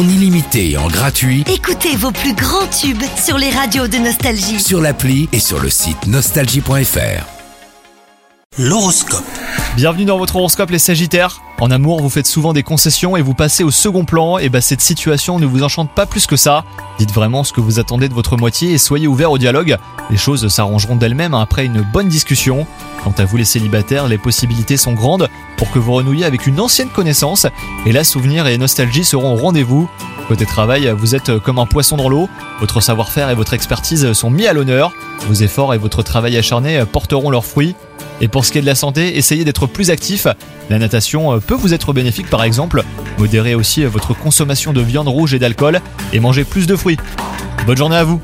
en illimité et en gratuit Écoutez vos plus grands tubes sur les radios de Nostalgie. sur l'appli et sur le site nostalgie.fr. L'horoscope. Bienvenue dans votre horoscope les Sagittaires. En amour, vous faites souvent des concessions et vous passez au second plan, et bah cette situation ne vous enchante pas plus que ça. Dites vraiment ce que vous attendez de votre moitié et soyez ouvert au dialogue. Les choses s'arrangeront d'elles-mêmes après une bonne discussion. Quant à vous les célibataires, les possibilités sont grandes pour que vous renouiez avec une ancienne connaissance, et là souvenirs et nostalgie seront au rendez-vous. Côté travail, vous êtes comme un poisson dans l'eau, votre savoir-faire et votre expertise sont mis à l'honneur, vos efforts et votre travail acharné porteront leurs fruits. Et pour ce qui est de la santé, essayez d'être plus actif. La natation peut vous être bénéfique par exemple. Modérez aussi votre consommation de viande rouge et d'alcool et mangez plus de fruits. Bonne journée à vous